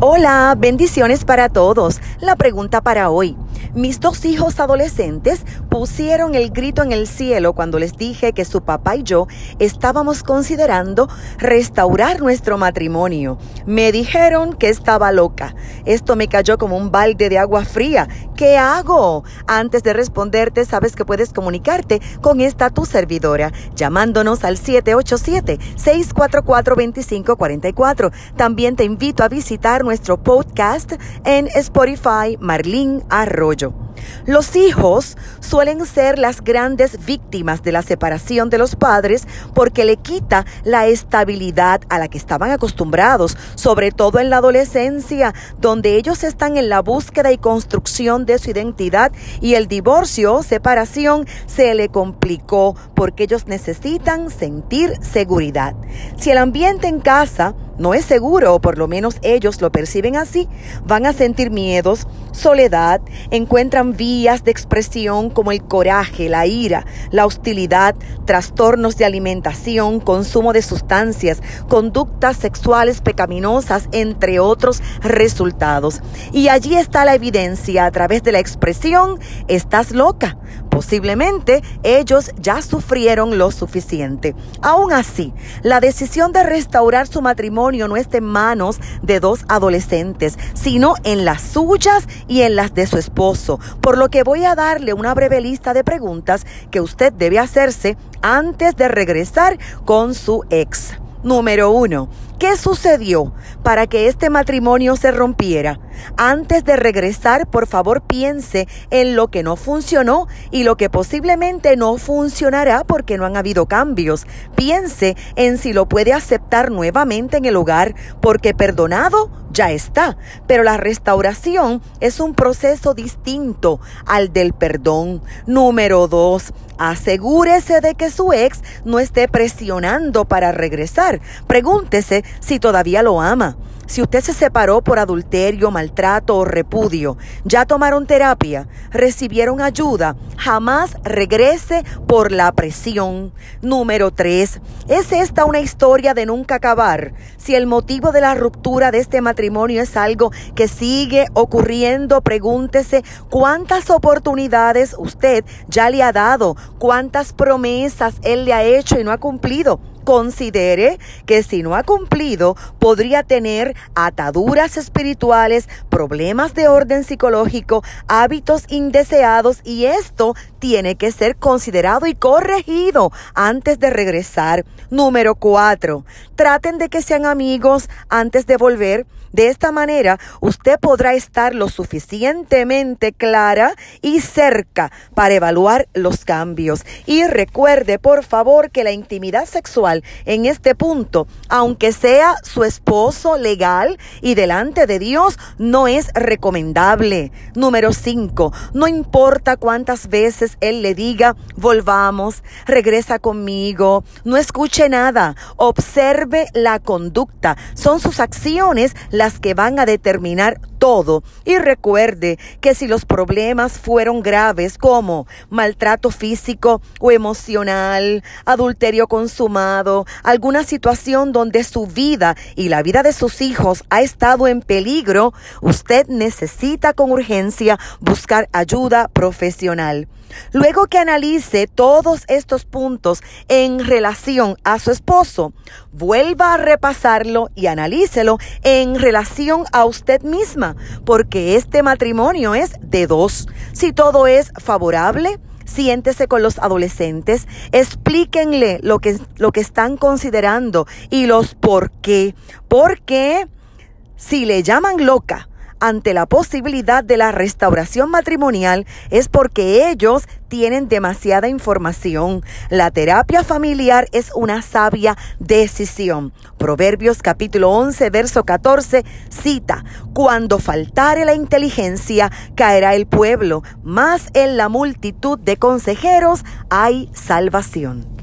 Hola, bendiciones para todos. La pregunta para hoy. Mis dos hijos adolescentes pusieron el grito en el cielo cuando les dije que su papá y yo estábamos considerando restaurar nuestro matrimonio. Me dijeron que estaba loca. Esto me cayó como un balde de agua fría. ¿Qué hago? Antes de responderte, sabes que puedes comunicarte con esta tu servidora llamándonos al 787-644-2544. También te invito a visitar nuestro podcast en Spotify Marlín Arroyo. Los hijos suelen ser las grandes víctimas de la separación de los padres porque le quita la estabilidad a la que estaban acostumbrados, sobre todo en la adolescencia, donde ellos están en la búsqueda y construcción de su identidad y el divorcio separación se le complicó porque ellos necesitan sentir seguridad. Si el ambiente en casa no es seguro, o por lo menos ellos lo perciben así, van a sentir miedos, soledad, encuentran vías de expresión como el coraje, la ira, la hostilidad, trastornos de alimentación, consumo de sustancias, conductas sexuales pecaminosas, entre otros resultados. Y allí está la evidencia a través de la expresión, estás loca. Posiblemente ellos ya sufrieron lo suficiente. Aún así, la decisión de restaurar su matrimonio no está en manos de dos adolescentes, sino en las suyas y en las de su esposo, por lo que voy a darle una breve lista de preguntas que usted debe hacerse antes de regresar con su ex. Número uno, ¿qué sucedió para que este matrimonio se rompiera? Antes de regresar, por favor piense en lo que no funcionó y lo que posiblemente no funcionará porque no han habido cambios. Piense en si lo puede aceptar nuevamente en el hogar porque perdonado ya está. Pero la restauración es un proceso distinto al del perdón. Número dos, asegúrese de que su ex no esté presionando para regresar. Pregúntese si todavía lo ama. Si usted se separó por adulterio, maltrato o repudio, ya tomaron terapia, recibieron ayuda, jamás regrese por la presión. Número 3. ¿Es esta una historia de nunca acabar? Si el motivo de la ruptura de este matrimonio es algo que sigue ocurriendo, pregúntese cuántas oportunidades usted ya le ha dado, cuántas promesas él le ha hecho y no ha cumplido considere que si no ha cumplido podría tener ataduras espirituales, problemas de orden psicológico, hábitos indeseados y esto tiene que ser considerado y corregido antes de regresar. Número cuatro, traten de que sean amigos antes de volver. De esta manera, usted podrá estar lo suficientemente clara y cerca para evaluar los cambios. Y recuerde, por favor, que la intimidad sexual en este punto, aunque sea su esposo legal y delante de Dios, no es recomendable. Número 5. No importa cuántas veces Él le diga, volvamos, regresa conmigo, no escuche nada, observe la conducta. Son sus acciones las que van a determinar todo. Y recuerde que si los problemas fueron graves como maltrato físico o emocional, adulterio consumado, alguna situación donde su vida y la vida de sus hijos ha estado en peligro, usted necesita con urgencia buscar ayuda profesional. Luego que analice todos estos puntos en relación a su esposo, vuelva a repasarlo y analícelo en relación a usted misma, porque este matrimonio es de dos. Si todo es favorable, siéntese con los adolescentes, explíquenle lo que, lo que están considerando y los por qué. Porque si le llaman loca, ante la posibilidad de la restauración matrimonial es porque ellos tienen demasiada información. La terapia familiar es una sabia decisión. Proverbios capítulo 11, verso 14 cita, Cuando faltare la inteligencia, caerá el pueblo, mas en la multitud de consejeros hay salvación.